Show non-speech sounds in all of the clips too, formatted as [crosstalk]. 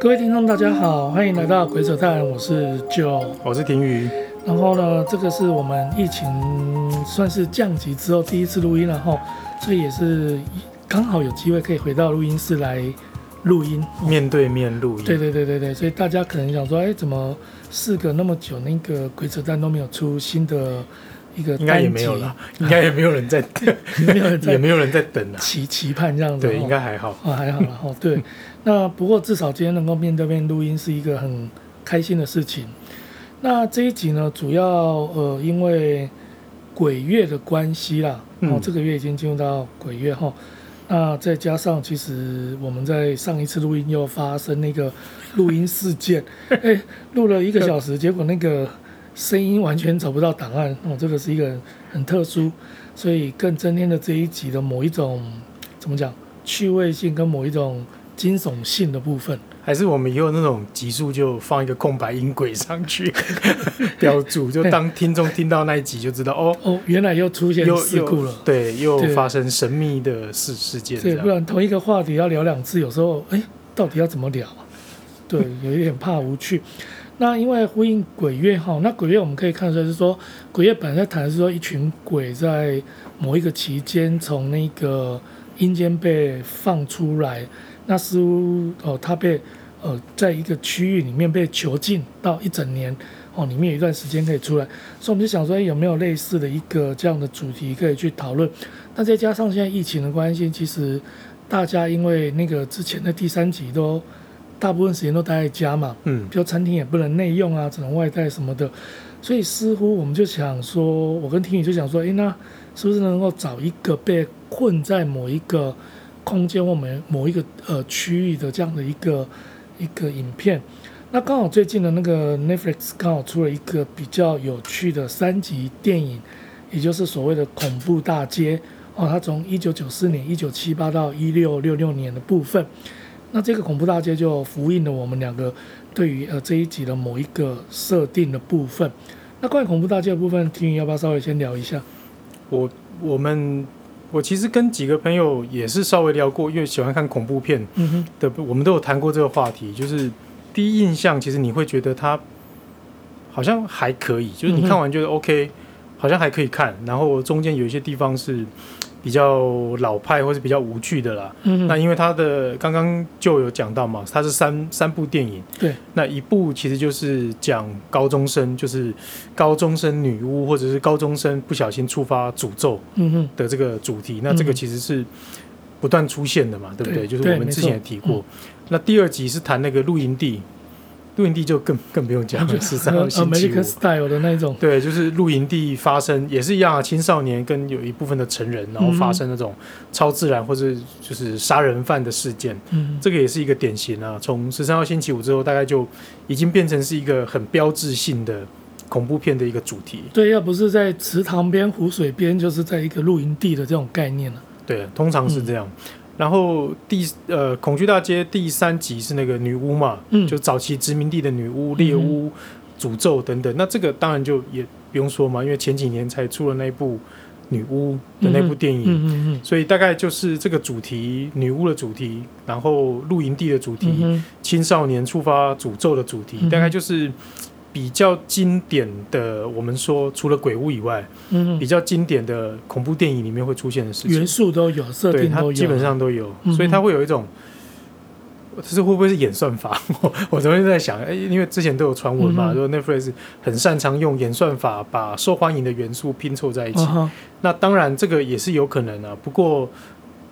各位听众，大家好，欢迎来到鬼扯淡，我是 Joe，我是婷宇。然后呢，这个是我们疫情算是降级之后第一次录音，然后所以也是刚好有机会可以回到录音室来录音，面对面录音。对对对对对，所以大家可能想说，哎，怎么事隔那么久，那个鬼扯淡都没有出新的？一个应该也没有了，应该也没有人在等，[laughs] 没有人在，也没有人在等啊，期期盼这样子，对，应该还好啊，还好了哈。对，那不过至少今天能够面对面录音是一个很开心的事情。那这一集呢，主要呃，因为鬼月的关系啦，哦，这个月已经进入到鬼月哈。那再加上其实我们在上一次录音又发生那个录音事件，[laughs] 哎，录了一个小时，结果那个。声音完全找不到档案哦，这个是一个很特殊，所以更增添了这一集的某一种怎么讲趣味性跟某一种惊悚性的部分。还是我们以后那种集数就放一个空白音轨上去 [laughs] 标注，就当听众听到那一集就知道哦哦，原来又出现事故了，对，又发生神秘的事事件。对，不然同一个话题要聊两次，有时候哎，到底要怎么聊？对，有一点怕无趣。那因为呼应鬼月哈，那鬼月我们可以看出来是说，鬼月本来在谈的是说一群鬼在某一个期间从那个阴间被放出来，那似乎哦他被呃在一个区域里面被囚禁到一整年哦，里面有一段时间可以出来，所以我们就想说，有没有类似的一个这样的主题可以去讨论？那再加上现在疫情的关系，其实大家因为那个之前的第三集都。大部分时间都待在家嘛，嗯，比如餐厅也不能内用啊，只能外带什么的，所以似乎我们就想说，我跟婷宇就想说，诶，那是不是能够找一个被困在某一个空间或某某一个呃区域的这样的一个一个影片？那刚好最近的那个 Netflix 刚好出了一个比较有趣的三级电影，也就是所谓的恐怖大街哦，它从一九九四年、一九七八到一六六六年的部分。那这个恐怖大街就复印了我们两个对于呃这一集的某一个设定的部分。那关于恐怖大街的部分，婷宇要不要稍微先聊一下？我我们我其实跟几个朋友也是稍微聊过，因为喜欢看恐怖片的，我们都有谈过这个话题。就是第一印象，其实你会觉得它好像还可以，就是你看完觉得 OK，好像还可以看。然后中间有一些地方是。比较老派或是比较无趣的啦，嗯，那因为他的刚刚就有讲到嘛，他是三三部电影，对，那一部其实就是讲高中生，就是高中生女巫或者是高中生不小心触发诅咒，的这个主题，嗯，那这个其实是不断出现的嘛，对，对不对？就是我们之前也提过，那第二集是谈那个露营地。露营地就更更不用讲了，[laughs] 十三号星期五 style 的那种。对，就是露营地发生也是一样啊，青少年跟有一部分的成人，然后发生那种超自然或者就是杀人犯的事件。嗯，这个也是一个典型啊。从十三号星期五之后，大概就已经变成是一个很标志性的恐怖片的一个主题。对，要不是在池塘边、湖水边，就是在一个露营地的这种概念了。对，通常是这样。嗯然后第呃恐惧大街第三集是那个女巫嘛，嗯，就早期殖民地的女巫、猎巫、诅咒等等。那这个当然就也不用说嘛，因为前几年才出了那部女巫的那部电影，嗯嗯嗯，所以大概就是这个主题，女巫的主题，然后露营地的主题，青少年触发诅咒的主题，大概就是。比较经典的，我们说除了鬼屋以外，嗯，比较经典的恐怖电影里面会出现的事情，元素都有，设定都有，基本上都有，所以它会有一种，这是会不会是演算法？[laughs] 我我昨天在想，哎，因为之前都有传闻嘛，说 Netflix 很擅长用演算法把受欢迎的元素拼凑在一起。那当然这个也是有可能啊，不过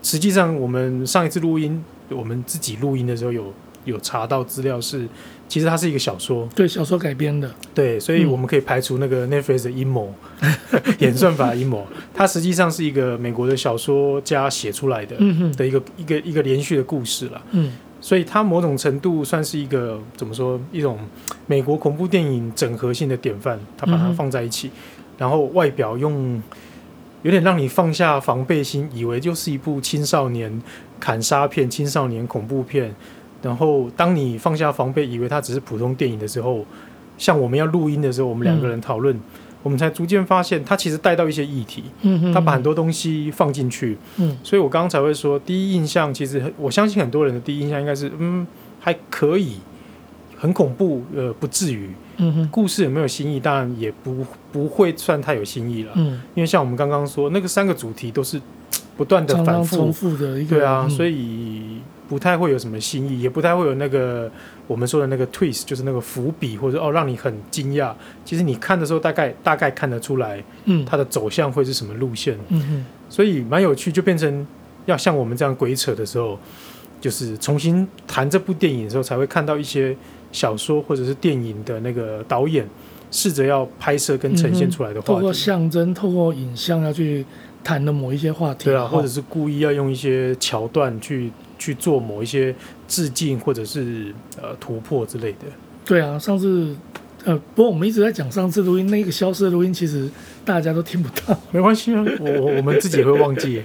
实际上我们上一次录音，我们自己录音的时候有有查到资料是。其实它是一个小说，对小说改编的，对，所以我们可以排除那个 Netflix 的阴谋，嗯、[laughs] 演算法阴谋。它实际上是一个美国的小说家写出来的，的一个一个一个连续的故事了。嗯，所以它某种程度算是一个怎么说，一种美国恐怖电影整合性的典范。它把它放在一起，然后外表用有点让你放下防备心，以为就是一部青少年砍杀片、青少年恐怖片。然后，当你放下防备，以为它只是普通电影的时候，像我们要录音的时候，我们两个人讨论，我们才逐渐发现它其实带到一些议题，嗯哼，他把很多东西放进去，嗯，所以我刚刚才会说，第一印象其实我相信很多人的第一印象应该是，嗯，还可以，很恐怖，呃，不至于，故事有没有新意？当然也不不会算太有新意了，嗯，因为像我们刚刚说那个三个主题都是不断的反复。重复的一个，对啊，嗯、所以不太会有什么新意，也不太会有那个。我们说的那个 twist 就是那个伏笔，或者哦让你很惊讶。其实你看的时候，大概大概看得出来，嗯，它的走向会是什么路线。嗯哼，所以蛮有趣，就变成要像我们这样鬼扯的时候，就是重新谈这部电影的时候，才会看到一些小说或者是电影的那个导演试着要拍摄跟呈现出来的话题，透过象征，透过影像要去谈的某一些话题。对啊，或者是故意要用一些桥段去。去做某一些致敬或者是呃突破之类的。对啊，上次呃，不过我们一直在讲上次录音那个消失的录音，其实大家都听不到。[laughs] 没关系啊，我我我们自己也会忘记。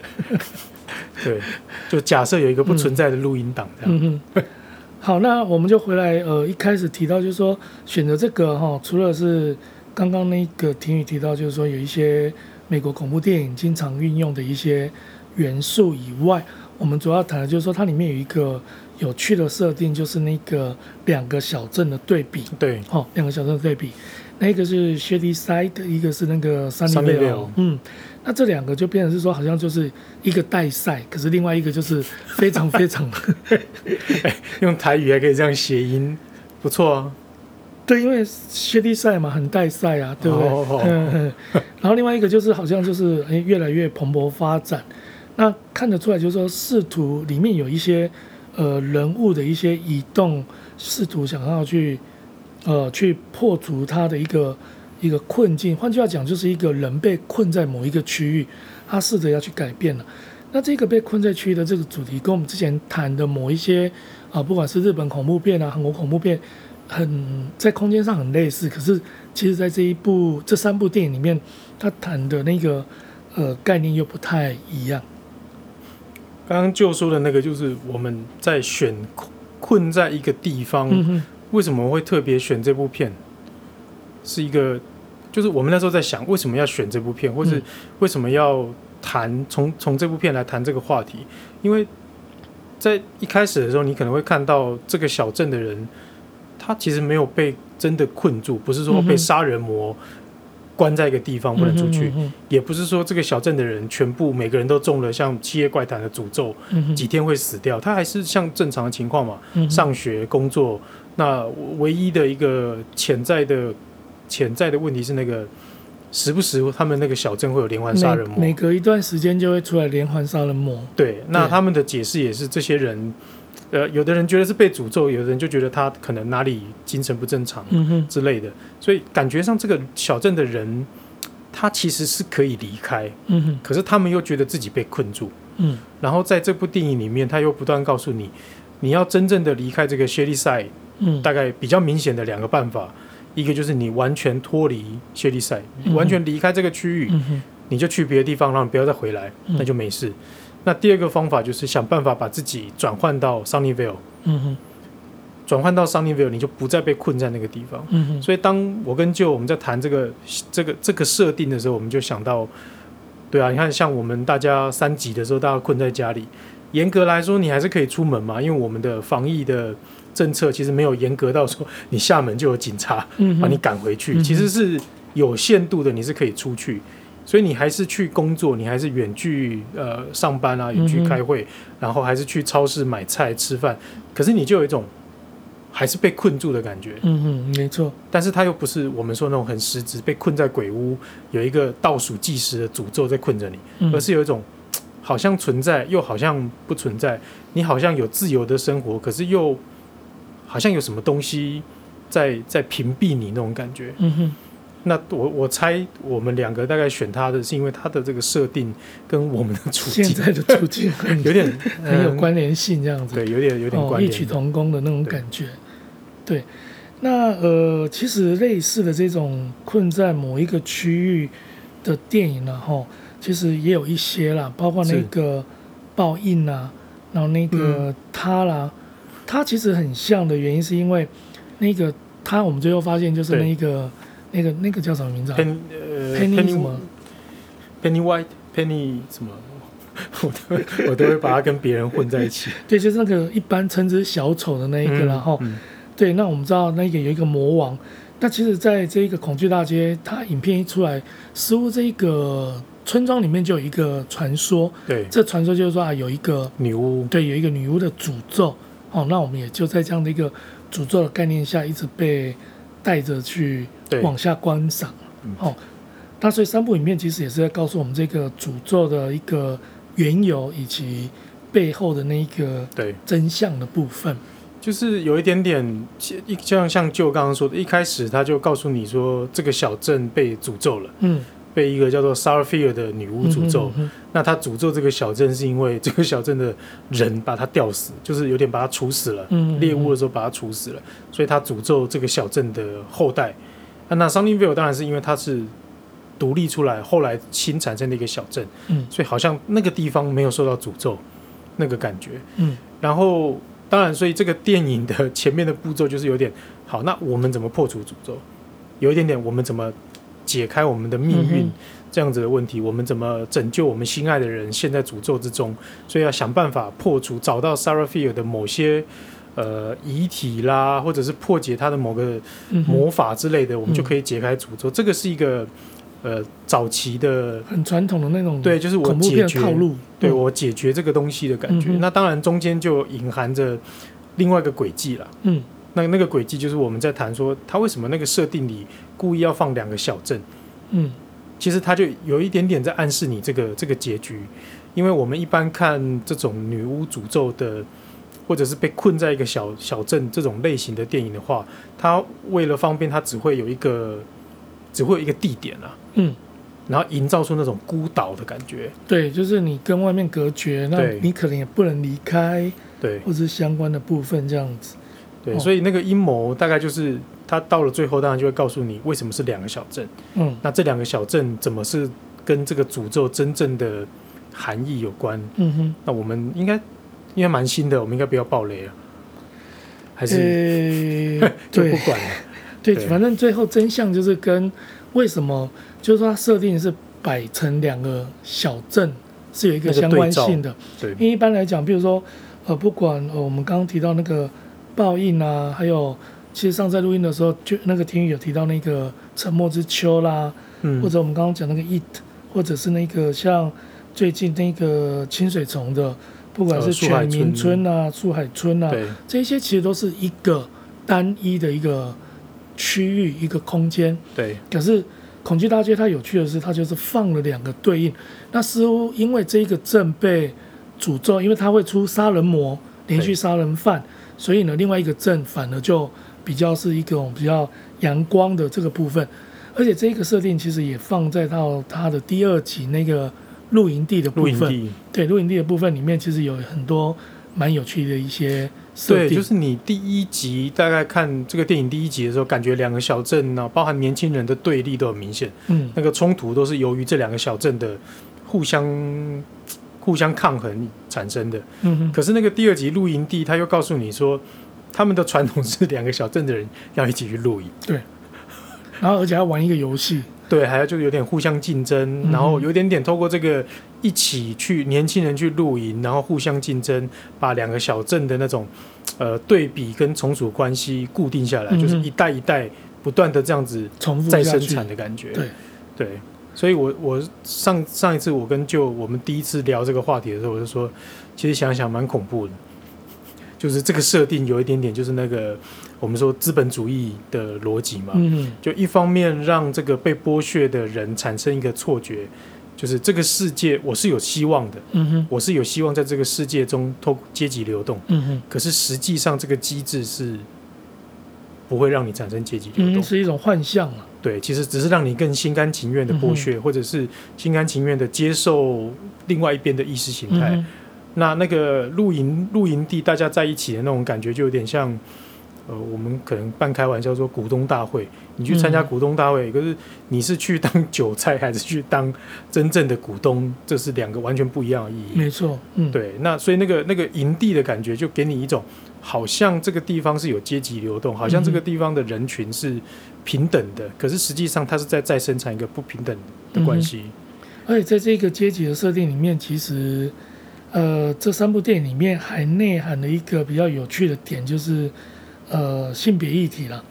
[laughs] 对，就假设有一个不存在的录音档这样。嗯嗯。好，那我们就回来呃，一开始提到就是说选择这个哈，除了是刚刚那个婷宇提到，就是说有一些美国恐怖电影经常运用的一些元素以外。我们主要谈的就是说，它里面有一个有趣的设定，就是那个两个小镇的对比。对，哦，两个小镇的对比，那一个是 Shadyside，一个是那个 Sunnyvale。嗯，那这两个就变成是说，好像就是一个带赛，可是另外一个就是非常非常 [laughs] 用台语还可以这样谐音，不错啊。[laughs] 对，因为 Shadyside 嘛，很带赛啊，对不对？然后另外一个就是好像就是哎，越来越蓬勃发展。那看得出来，就是说，试图里面有一些呃人物的一些移动，试图想要去呃去破除他的一个一个困境。换句话讲，就是一个人被困在某一个区域，他试着要去改变了。那这个被困在区域的这个主题，跟我们之前谈的某一些啊、不管是日本恐怖片啊、韩国恐怖片，很在空间上很类似。可是，其实在这一部这三部电影里面，他谈的那个呃概念又不太一样。刚刚就说的那个，就是我们在选困在一个地方，为什么会特别选这部片？是一个，就是我们那时候在想，为什么要选这部片，或是为什么要谈从从这部片来谈这个话题？因为在一开始的时候，你可能会看到这个小镇的人，他其实没有被真的困住，不是说被杀人魔。关在一个地方不能出去，嗯哼嗯哼，也不是说这个小镇的人全部每个人都中了像《七夜怪谈》的诅咒，嗯，几天会死掉。他还是像正常的情况嘛，嗯，上学、工作。那唯一的一个潜在的潜在的问题是，那个时不时他们那个小镇会有连环杀人魔，每，每隔一段时间就会出来连环杀人魔。对，那他们的解释也是这些人。呃，有的人觉得是被诅咒，有的人就觉得他可能哪里精神不正常之类的，嗯、所以感觉上这个小镇的人，他其实是可以离开，嗯，可是他们又觉得自己被困住，嗯，然后在这部电影里面，他又不断告诉你，你要真正的离开这个 Shadyside，嗯，大概比较明显的两个办法，一个就是你完全脱离 Shadyside，嗯，完全离开这个区域，嗯，你就去别的地方，然后你不要再回来，那就没事。那第二个方法就是想办法把自己转换到 Sunnyvale，嗯哼，转换到 Sunnyvale，你就不再被困在那个地方。嗯哼，所以当我跟舅我们在谈这个这个这个设定的时候，我们就想到，对啊，你看像我们大家三级的时候，大家困在家里，严格来说你还是可以出门嘛，因为我们的防疫的政策其实没有严格到说你厦门就有警察把你赶回去，嗯，其实是有限度的，你是可以出去。所以你还是去工作，你还是远距呃上班啊，远距开会，嗯，然后还是去超市买菜吃饭。可是你就有一种还是被困住的感觉。嗯嗯，没错。但是它又不是我们说那种很实质被困在鬼屋，有一个倒数计时的诅咒在困着你，嗯，而是有一种好像存在又好像不存在。你好像有自由的生活，可是又好像有什么东西在在屏蔽你那种感觉。嗯哼。那我我猜我们两个大概选他的是因为他的这个设定跟我们的处境现在的处境 [laughs] 有点很有关联性，这样子、嗯、对，有点有点关异曲同工的那种感觉。对，对那呃，其实类似的这种困在某一个区域的电影呢，哈，其实也有一些啦，包括那个报应啊，然后那个他啦，他、嗯、其实很像的原因是因为那个他，我们最后发现就是那个。那个那个叫什么名字 Penny 什么？Penny White，Penny 什么？[laughs] 我都会 [laughs] 我都会把它跟别人混在一起。[laughs] 对，就是那个一般称之小丑的那一个，然后、嗯嗯、对，那我们知道那个有一个魔王。那其实，在这一个恐惧大街，它影片一出来，似乎这一个村庄里面就有一个传说。对，这传说就是说啊，有一个女巫，对，有一个女巫的诅咒。哦，那我们也就在这样的一个诅咒的概念下，一直被带着去往下观赏。哦，那所以三部影片其实也是在告诉我们这个诅咒的一个缘由以及背后的那一个对。真相的部分。就是有一点点，一像像就刚刚说的，一开始他就告诉你说，这个小镇被诅咒了，嗯，被一个叫做 Starfear 的女巫诅咒。嗯哼嗯哼，那她诅咒这个小镇，是因为 [laughs] 这个小镇的人把她吊死，就是有点把她处死了。嗯，猎物的时候把她处死了，所以她诅咒这个小镇的后代。啊、那 Sunnyvale 当然是因为它是独立出来，后来新产生的一个小镇，嗯，所以好像那个地方没有受到诅咒，那个感觉，嗯，然后。当然，所以这个电影的前面的步骤就是有点好。那我们怎么破除诅咒？有一点点，我们怎么解开我们的命运这样子的问题？我们怎么拯救我们心爱的人陷在诅咒之中？所以要想办法破除，找到 Sarah Field 的某些呃遗体啦，或者是破解他的某个魔法之类的，我们就可以解开诅咒。这个是一个。呃，早期的很传统的那种，对，就是我解决套路，对我解决这个东西的感觉。嗯、那当然中间就隐含着另外一个轨迹了。嗯，那那个轨迹就是我们在谈说，他为什么那个设定里故意要放两个小镇？嗯，其实他就有一点点在暗示你这个这个结局，因为我们一般看这种女巫诅咒的，或者是被困在一个小小镇这种类型的电影的话，他为了方便，他只会有一个。只会有一个地点啊，嗯，然后营造出那种孤岛的感觉。对，就是你跟外面隔绝，那你可能也不能离开，对，或者是相关的部分这样子。对，哦、所以那个阴谋大概就是他到了最后，当然就会告诉你为什么是两个小镇。嗯，那这两个小镇怎么是跟这个诅咒真正的含义有关？嗯哼，那我们应该应该蛮新的，我们应该不要爆雷啊，还是、[laughs] 欸、就不管了。[laughs] 对，反正最后真相就是跟为什么，就是说它设定是摆成两个小镇是有一个相关性的。对，因为一般来讲，比如说呃，不管呃我们刚刚提到那个报应啊，还有其实上次在录音的时候，就那个天宇有提到那个沉默之秋啦，嗯，或者我们刚刚讲那个 It，或者是那个像最近那个清水虫的，不管是全民村啊、树海村啊，这些其实都是一个单一的一个。区域一个空间，对。可是恐惧大街它有趣的是，它就是放了两个对应。那似乎因为这一个镇被诅咒，因为它会出杀人魔、连续杀人犯，所以呢，另外一个镇反而就比较是一种比较阳光的这个部分。而且这个设定其实也放在到它的第二集那个露营地的部分。对，露营地的部分里面其实有很多蛮有趣的一些。对，就是你第一集大概看这个电影第一集的时候，感觉两个小镇呢，包含年轻人的对立都很明显。嗯，那个冲突都是由于这两个小镇的互相互相抗衡产生的。嗯哼。可是那个第二集露营地，他又告诉你说，他们的传统是两个小镇的人要一起去露营。对。然后而且要玩一个游戏。对，还要就有点互相竞争，嗯、然后有点点透过这个一起去年轻人去露营，然后互相竞争，把两个小镇的那种呃对比跟从属关系固定下来，嗯、就是一代一代不断的这样子重复再生产的感觉。对对，所以我我上上一次我跟就我们第一次聊这个话题的时候，我就说，其实想想蛮恐怖的，就是这个设定有一点点就是那个。我们说资本主义的逻辑嘛，嗯，就一方面让这个被剥削的人产生一个错觉，就是这个世界我是有希望的，嗯哼，我是有希望在这个世界中透过阶级流动，嗯哼，可是实际上这个机制是不会让你产生阶级流动，嗯，是一种幻象啊。对，其实只是让你更心甘情愿的剥削，嗯，或者是心甘情愿的接受另外一边的意识形态。嗯，那那个露营露营地大家在一起的那种感觉，就有点像。呃，我们可能半开玩笑说股东大会，你去参加股东大会，嗯、可是你是去当韭菜还是去当真正的股东，这是两个完全不一样的意义。没错，嗯，对，那所以那个那个营地的感觉，就给你一种好像这个地方是有阶级流动，好像这个地方的人群是平等的，嗯、可是实际上它是在再生产一个不平等的关系。嗯、而且在这个阶级的设定里面，其实呃，这三部电影里面还内涵了一个比较有趣的点，就是。呃，性别议题了。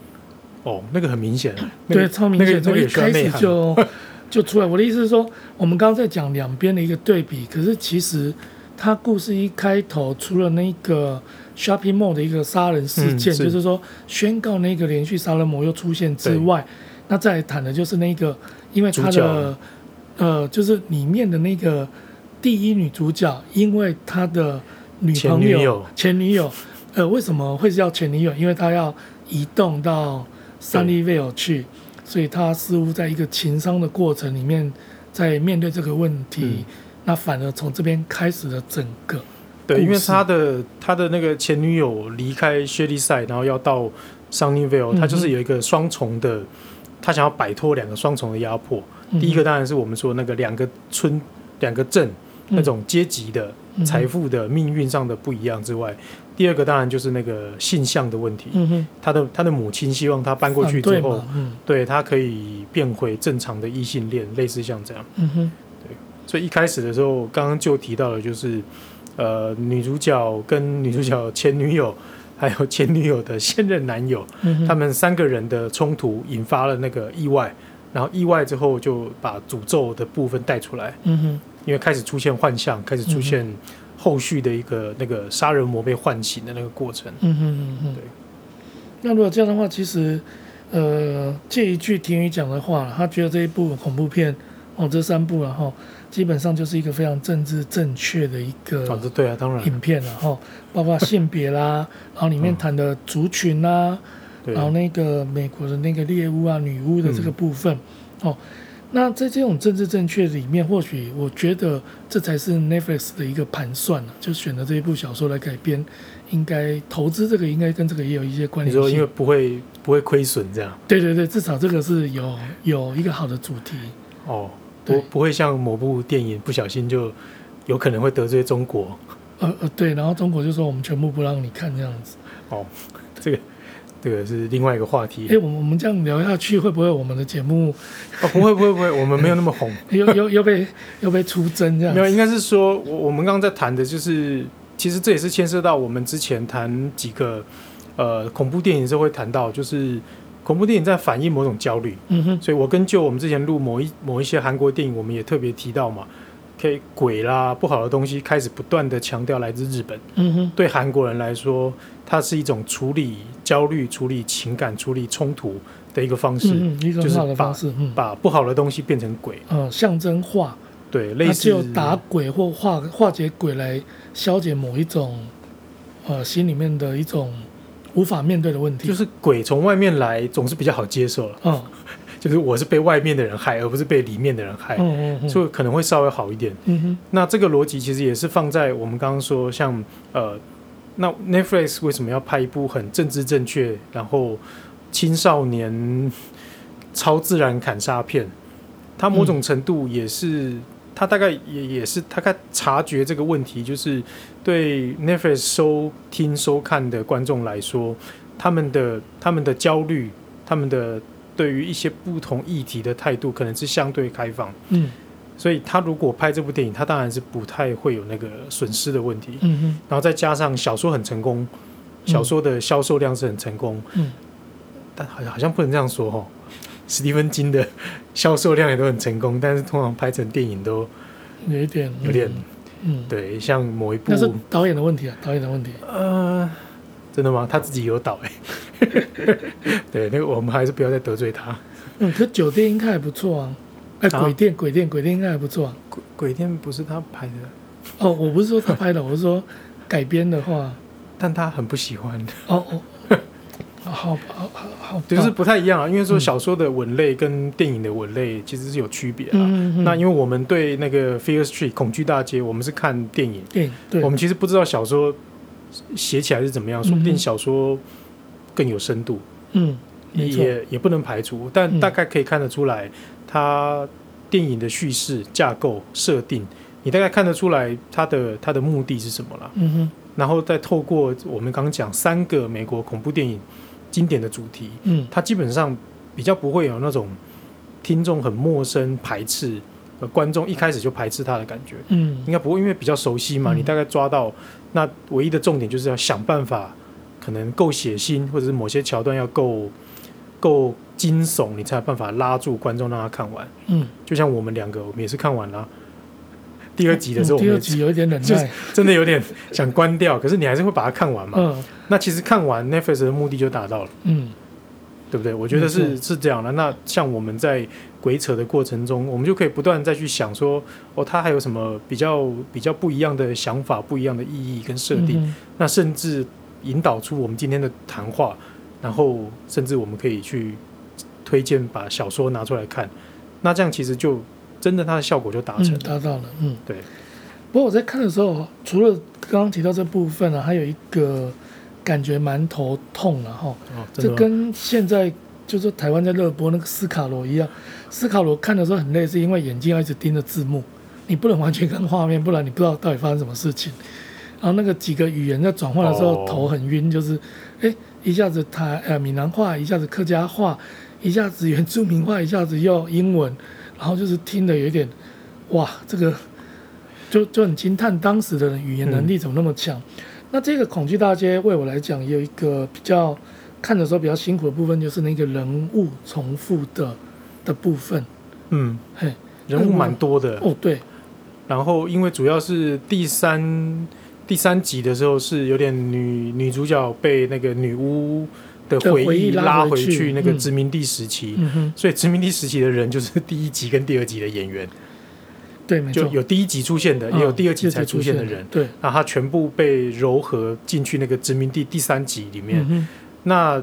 哦，那个很明显，那个、对，超明显，从、那个、一开始就 [laughs] 就出来。我的意思是说，我们刚刚在讲两边的一个对比，可是其实他故事一开头，除了那个 shopping mall 的一个杀人事件，嗯、是就是说宣告那个连续杀人魔又出现之外，那再谈的就是那个，因为他的呃，就是里面的那个第一女主角，因为他的女朋友前女友。呃，为什么会叫前女友？因为他要移动到 Sunnyvale 去，所以他似乎在一个情商的过程里面，在面对这个问题。嗯、那反而从这边开始了整个。对，因为他的他的那个前女友离开薛利赛，然后要到 Sunnyvale，他就是有一个双重的，他想要摆脱两个双重的压迫。嗯、第一个当然是我们说那个两个村、两个镇那种阶级的、财富的命运上的不一样之外。第二个当然就是那个性向的问题，嗯、哼。他的他的母亲希望他搬过去之后，嗯、对他可以变回正常的异性恋，类似像这样。嗯、哼。对，所以一开始的时候，刚刚就提到了，就是呃，女主角跟女主角前女友，还有前女友的现任男友，嗯、他们三个人的冲突引发了那个意外，然后意外之后就把诅咒的部分带出来，嗯、哼因为开始出现幻象，开始出现。后续的一个那个杀人魔被唤醒的那个过程，嗯哼嗯嗯，对。那如果这样的话，其实，呃，借一句婷雨讲的话，他觉得这一部恐怖片哦，这三部然后基本上就是一个非常政治正确的一个，对啊，当然影片了哈，包括性别啦，[laughs] 然后里面谈的族群啦，嗯、然后那个美国的那个猎巫啊、女巫的这个部分，嗯、哦。那在这种政治正确里面，或许我觉得这才是 Netflix 的一个盘算了，就选择这一部小说来改编，应该投资这个应该跟这个也有一些关系。你说因为不会不会亏损这样？对对对，至少这个是有有一个好的主题。哦，不不会像某部电影不小心就有可能会得罪中国。呃呃，对，然后中国就说我们全部不让你看这样子。哦，这个。这个是另外一个话题。哎，我们我们这样聊下去，会不会我们的节目？哦，不会不会不会，我们没有那么红，[laughs] 又又又被又被出征这样。没有，应该是说，我我们刚刚在谈的，就是其实这也是牵涉到我们之前谈几个呃恐怖电影的时候会谈到，就是恐怖电影在反映某种焦虑。嗯哼。所以我跟就我们之前录某一某一些韩国电影，我们也特别提到嘛，可以鬼啦不好的东西开始不断的强调来自日本。嗯哼。对韩国人来说。它是一种处理焦虑、处理情感、处理冲突的一个方式，嗯、一个很好的方式，嗯、把不好的东西变成鬼，呃，象征化，对，类似就打鬼或化化解鬼来消解某一种，呃，心里面的一种无法面对的问题。就是鬼从外面来总是比较好接受了，嗯，就是我是被外面的人害，而不是被里面的人害，嗯嗯嗯，所以可能会稍微好一点。嗯，那这个逻辑其实也是放在我们刚刚说像呃。那 Netflix 为什么要拍一部很政治正确，然后青少年超自然砍杀片？他某种程度也是，嗯、他大概也也是大概察觉这个问题，就是对 Netflix 收听收看的观众来说，他们的他们的焦虑，他们的对于一些不同议题的态度，可能是相对开放。嗯。所以他如果拍这部电影，他当然是不太会有那个损失的问题。嗯哼。然后再加上小说很成功，小说的销售量是很成功。嗯。但好像好像不能这样说哦，史蒂芬金的销售量也都很成功，但是通常拍成电影都有一点有点，嗯，对，像某一部那是导演的问题啊，导演的问题。呃，真的吗？他自己有导哎。[laughs] 对，那个我们还是不要再得罪他。嗯，可酒店应该还不错啊。哎，鬼店，鬼店，鬼店应该还不错啊。鬼鬼店不是他拍的。哦，我不是说他拍的，我是说改编的话。但他很不喜欢。哦哦，[laughs] 好好好好，就是不太一样啊。因为说小说的文类跟电影的文类其实是有区别啊。嗯嗯。那因为我们对那个《Fear Street》恐惧大街，我们是看电影。电影。对。我们其实不知道小说写起来是怎么样，说不定小说更有深度。嗯，也也不能排除，但大概可以看得出来，它电影的叙事架构设定，你大概看得出来它的它的目的是什么了。嗯哼，然后再透过我们刚刚讲三个美国恐怖电影经典的主题，嗯，它基本上比较不会有那种听众很陌生排斥，呃，观众一开始就排斥它的感觉。嗯，应该不会，因为比较熟悉嘛，你大概抓到。那唯一的重点就是要想办法，可能够血腥，或者是某些桥段要够够惊悚，你才有办法拉住观众让他看完。嗯，就像我们两个，我们也是看完了第二集的时候，第二集有一点忍耐，真的有点想关掉，可是你还是会把它看完嘛。嗯，那其实看完 Netflix 的目的就达到了。嗯。对不对？我觉得是是这样的。那像我们在鬼扯的过程中，我们就可以不断再去想说，哦，他还有什么比较比较不一样的想法、不一样的意义跟设定？嗯、那甚至引导出我们今天的谈话，然后甚至我们可以去推荐把小说拿出来看。那这样其实就真的它的效果就达成了，达、嗯、到了。嗯，对。不过我在看的时候，除了刚刚提到这部分呢、啊，还有一个。感觉蛮头痛的哈，这跟现在就是台湾在热播那个斯卡罗一样。斯卡罗看的时候很累，是因为眼睛要一直盯着字幕，你不能完全看画面，不然你不知道到底发生什么事情。然后那个几个语言在转换的时候头很晕，就是哎一下子台呃闽南话，一下子客家话，一下子原住民话，一下子又英文，然后就是听的有点哇，这个就就很惊叹当时的语言能力怎么那么强。嗯那这个恐惧大街为我来讲也有一个比较看的时候比较辛苦的部分，就是那个人物重复的的部分。嗯，嘿，人物蛮多的哦。对，然后因为主要是第三第三集的时候是有点女女主角被那个女巫的回忆拉回去那个殖民地时期，嗯、所以殖民地时期的人就是第一集跟第二集的演员。对，没错，就有第一集出现的，也有第二集才出现的人。嗯、对，那他全部被糅合进去那个殖民地第三集里面。嗯、那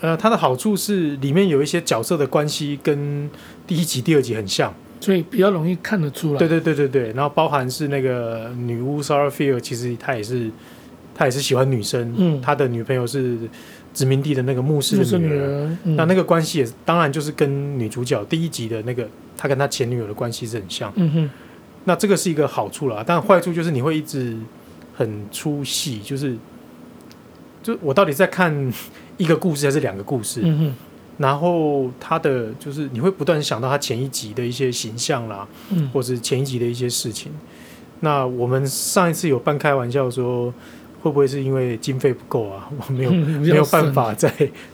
呃，它的好处是里面有一些角色的关系跟第一集、第二集很像，所以比较容易看得出来。对对对对对。然后包含是那个女巫 Sarah Field，其实她也是她也是喜欢女生。嗯，他的女朋友是殖民地的那个牧师的女儿。那那个关系也当然就是跟女主角第一集的那个她跟她前女友的关系是很像。嗯哼。那这个是一个好处啦，但坏处就是你会一直很出戏，就是就我到底在看一个故事还是两个故事？嗯哼。然后他的就是你会不断想到他前一集的一些形象啦，嗯，或者前一集的一些事情。那我们上一次有半开玩笑说，会不会是因为经费不够啊？[laughs] 我没有、嗯、没有办法再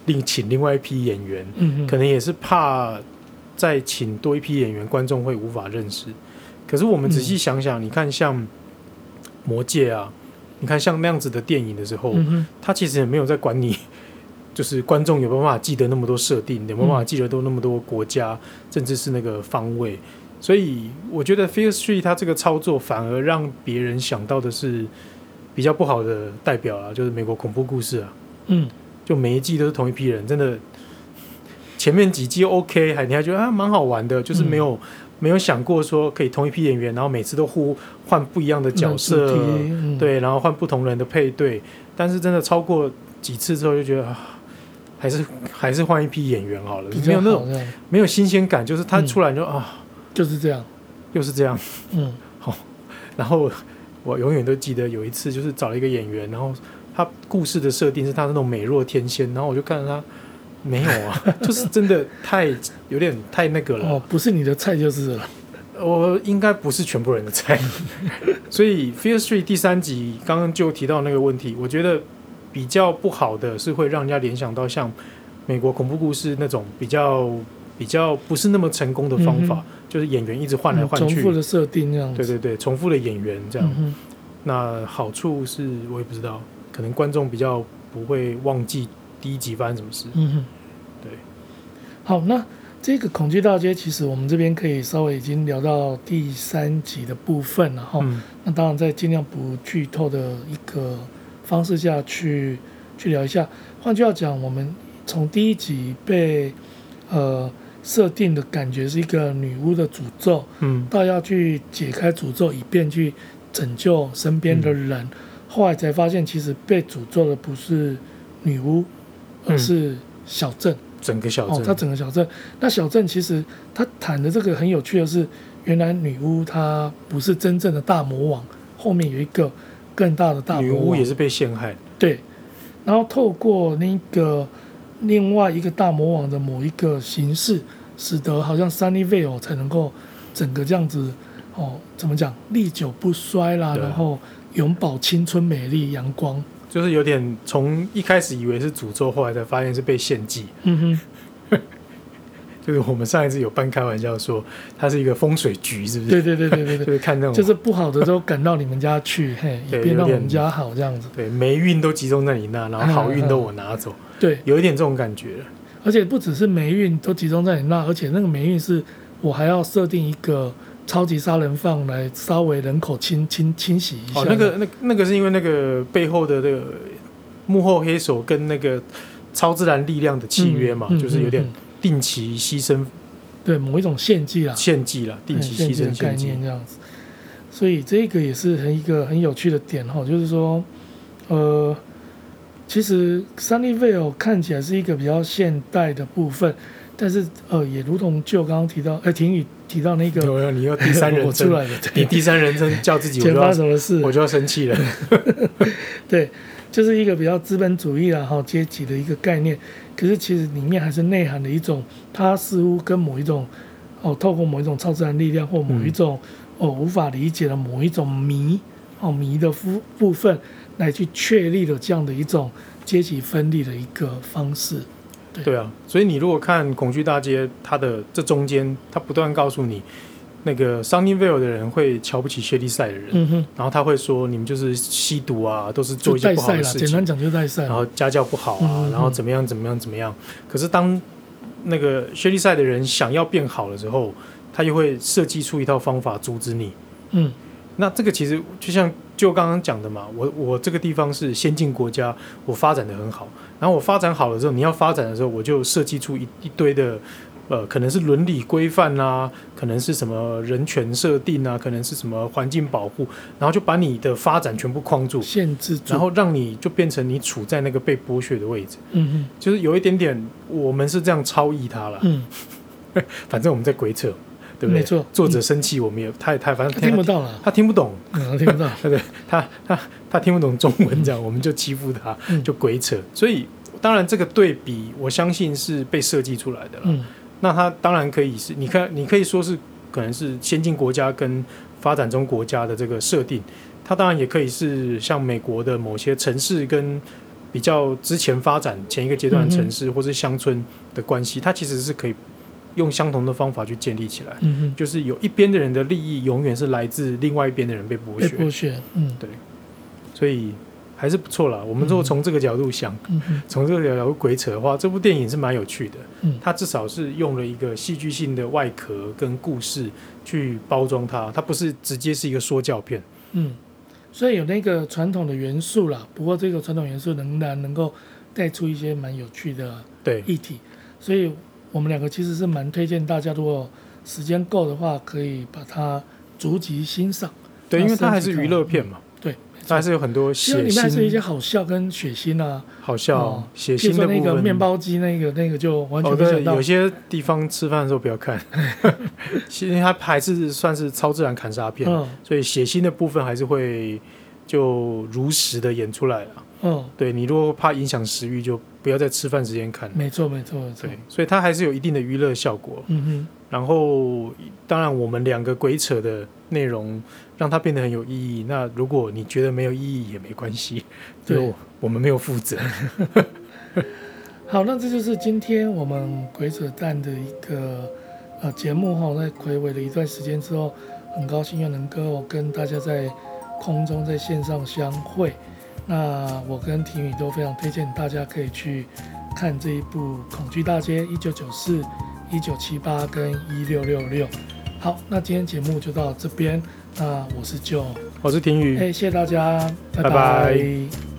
另请另外一批演员，嗯，可能也是怕再请多一批演员，观众会无法认识。可是我们仔细想想，嗯、你看像《魔戒》啊，你看像那样子的电影的时候，嗯、他其实也没有在管你，就是观众有没有办法记得那么多设定，有没有办法记得都那么多国家，甚至是那个方位。所以我觉得《Fear Street》它这个操作反而让别人想到的是比较不好的代表啊，就是美国恐怖故事啊。嗯，就每一季都是同一批人，真的前面几季 OK，还你还觉得啊蛮好玩的，就是没有。嗯没有想过说可以同一批演员，然后每次都互换不一样的角色，嗯、对，然后换不同人的配对。但是真的超过几次之后，就觉得、啊、还是还是换一批演员好了，没有那种没有新鲜感，就是他出来就、嗯、啊，就是这样，又是这样，嗯，[laughs] 好。然后我永远都记得有一次，就是找了一个演员，然后他故事的设定是他那种美若天仙，然后我就看着他。没有啊，[laughs] 就是真的太有点太那个了。哦，不是你的菜就是了。我应该不是全部人的菜。[laughs] 所以《Fear Street》第三集刚刚就提到那个问题，我觉得比较不好的是会让人家联想到像美国恐怖故事那种比较比较不是那么成功的方法，嗯、就是演员一直换来换去，重复的设定这样。对对对，重复的演员这样。嗯、那好处是我也不知道，可能观众比较不会忘记。第一集发生什么事？嗯哼，对。好，那这个恐惧大街其实我们这边可以稍微已经聊到第三集的部分了哈。嗯。那当然在尽量不剧透的一个方式下去去聊一下。换句话讲，我们从第一集被呃设定的感觉是一个女巫的诅咒，嗯，到要去解开诅咒，以便去拯救身边的人，嗯。后来才发现，其实被诅咒的不是女巫。而是小镇。整个小镇，哦，它整个小镇。那小镇其实它谈的这个很有趣的是，原来女巫她不是真正的大魔王，后面有一个更大的大。女巫也是被陷害。对。然后透过那个另外一个大魔王的某一个形式，使得好像 Sunnyvale 才能够整个这样子哦，怎么讲，历久不衰啦，然后永葆青春、美丽、阳光。就是有点从一开始以为是诅咒，后来才发现是被献祭。嗯哼，[laughs] 就是我们上一次有半开玩笑说，它是一个风水局，是不是？对对对对对，[laughs] 就是看那种，就是不好的都赶到你们家去，[laughs] 嘿，也变让我们家好这样子。对，霉运都集中在你那，然后好运都我拿走。对，有一点这种感觉。而且不只是霉运都集中在你那，而且那个霉运是我还要设定一个。超级杀人犯来稍微人口清清清洗一下。哦，那个那那个是因为那个背后的那个幕后黑手跟那个超自然力量的契约嘛，就是有点定期牺牲，对某一种献祭啦，献祭啦，定期牺牲的概念这样子。所以这个也是很一个很有趣的点哈，就是说，呃，其实 Sunnyvale 看起来是一个比较现代的部分。但是呃，也如同就刚刚提到，呃，婷宇提到那个，有有你要第三人 [laughs] 称出来了，[laughs] 你第三人称叫自己，发生什么事，我就要生气了。[laughs] 对，就是一个比较资本主义然后阶级的一个概念。可是其实里面还是内涵的一种，它似乎跟某一种哦，透过某一种超自然力量或某一种、嗯、哦无法理解的某一种谜哦谜的部部分，来去确立了这样的一种阶级分立的一个方式。对，对啊，所以你如果看《恐惧大街》，它的这中间，它不断告诉你，那个 Sunnyvale 的人会瞧不起薛利赛的人，嗯，然后他会说你们就是吸毒啊，都是做一些不好的事情，简单讲就是代赛，然后家教不好啊，嗯，然后怎么样怎么样怎么样。可是当那个薛利赛的人想要变好了之后，他又会设计出一套方法阻止你，嗯。那这个其实就像就刚刚讲的嘛，我我这个地方是先进国家，我发展的很好，然后我发展好了之后，你要发展的时候，我就设计出一一堆的，呃，可能是伦理规范啊，可能是什么人权设定啊，可能是什么环境保护，然后就把你的发展全部框住，限制住，然后让你就变成你处在那个被剥削的位置，嗯嗯，就是有一点点，我们是这样超译他了，嗯，[laughs] 反正我们在鬼扯。对不对？没错，作者生气，我们也太太反正他听不到了，他听不懂，嗯，听不到，对对？他他他听不懂中文，这样我们就欺负他，就鬼扯。所以当然这个对比，我相信是被设计出来的了。那它当然可以是，你看，你可以说是可能是先进国家跟发展中国家的这个设定，它当然也可以是像美国的某些城市跟比较之前发展前一个阶段的城市或是乡村的关系，它其实是可以。用相同的方法去建立起来，就是有一边的人的利益永远是来自另外一边的人被剥削，被剥削，嗯，对，所以还是不错啦。我们如果从这个角度想，从这个角度鬼扯的话，这部电影是蛮有趣的，嗯，它至少是用了一个戏剧性的外壳跟故事去包装它，它不是直接是一个说教片，嗯，所以有那个传统的元素啦，不过这个传统元素仍然能够带出一些蛮有趣的对议题，所以。我们两个其实是蛮推荐大家，如果时间够的话，可以把它逐级欣赏。对，因为它还是娱乐片嘛。它还是有很多血腥。里面还是一些好笑跟血腥啊。好笑、哦、血腥的。那个面包机，那个那个就完全没想到。哦、有些地方吃饭的时候不要看，[laughs] 其实它还是算是超自然砍杀片，嗯、所以血腥的部分还是会就如实的演出来了。嗯，对，你如果怕影响食欲，就不要在吃饭时间看。没错，没错，没错。对，所以它还是有一定的娱乐效果。嗯哼。然后，当然，我们两个鬼扯的内容让它变得很有意义。那如果你觉得没有意义也没关系，对，我们没有负责。[laughs] 好，那这就是今天我们鬼扯蛋的一个呃节目哈。在暌违了一段时间之后，很高兴又能够跟大家在空中在线上相会。那我跟婷宇都非常推荐大家可以去看这一部《恐惧大街》一九九四、一九七八跟一六六六。好，那今天节目就到这边。那我是 Joe，我是婷宇。哎，谢谢大家，拜拜。拜拜。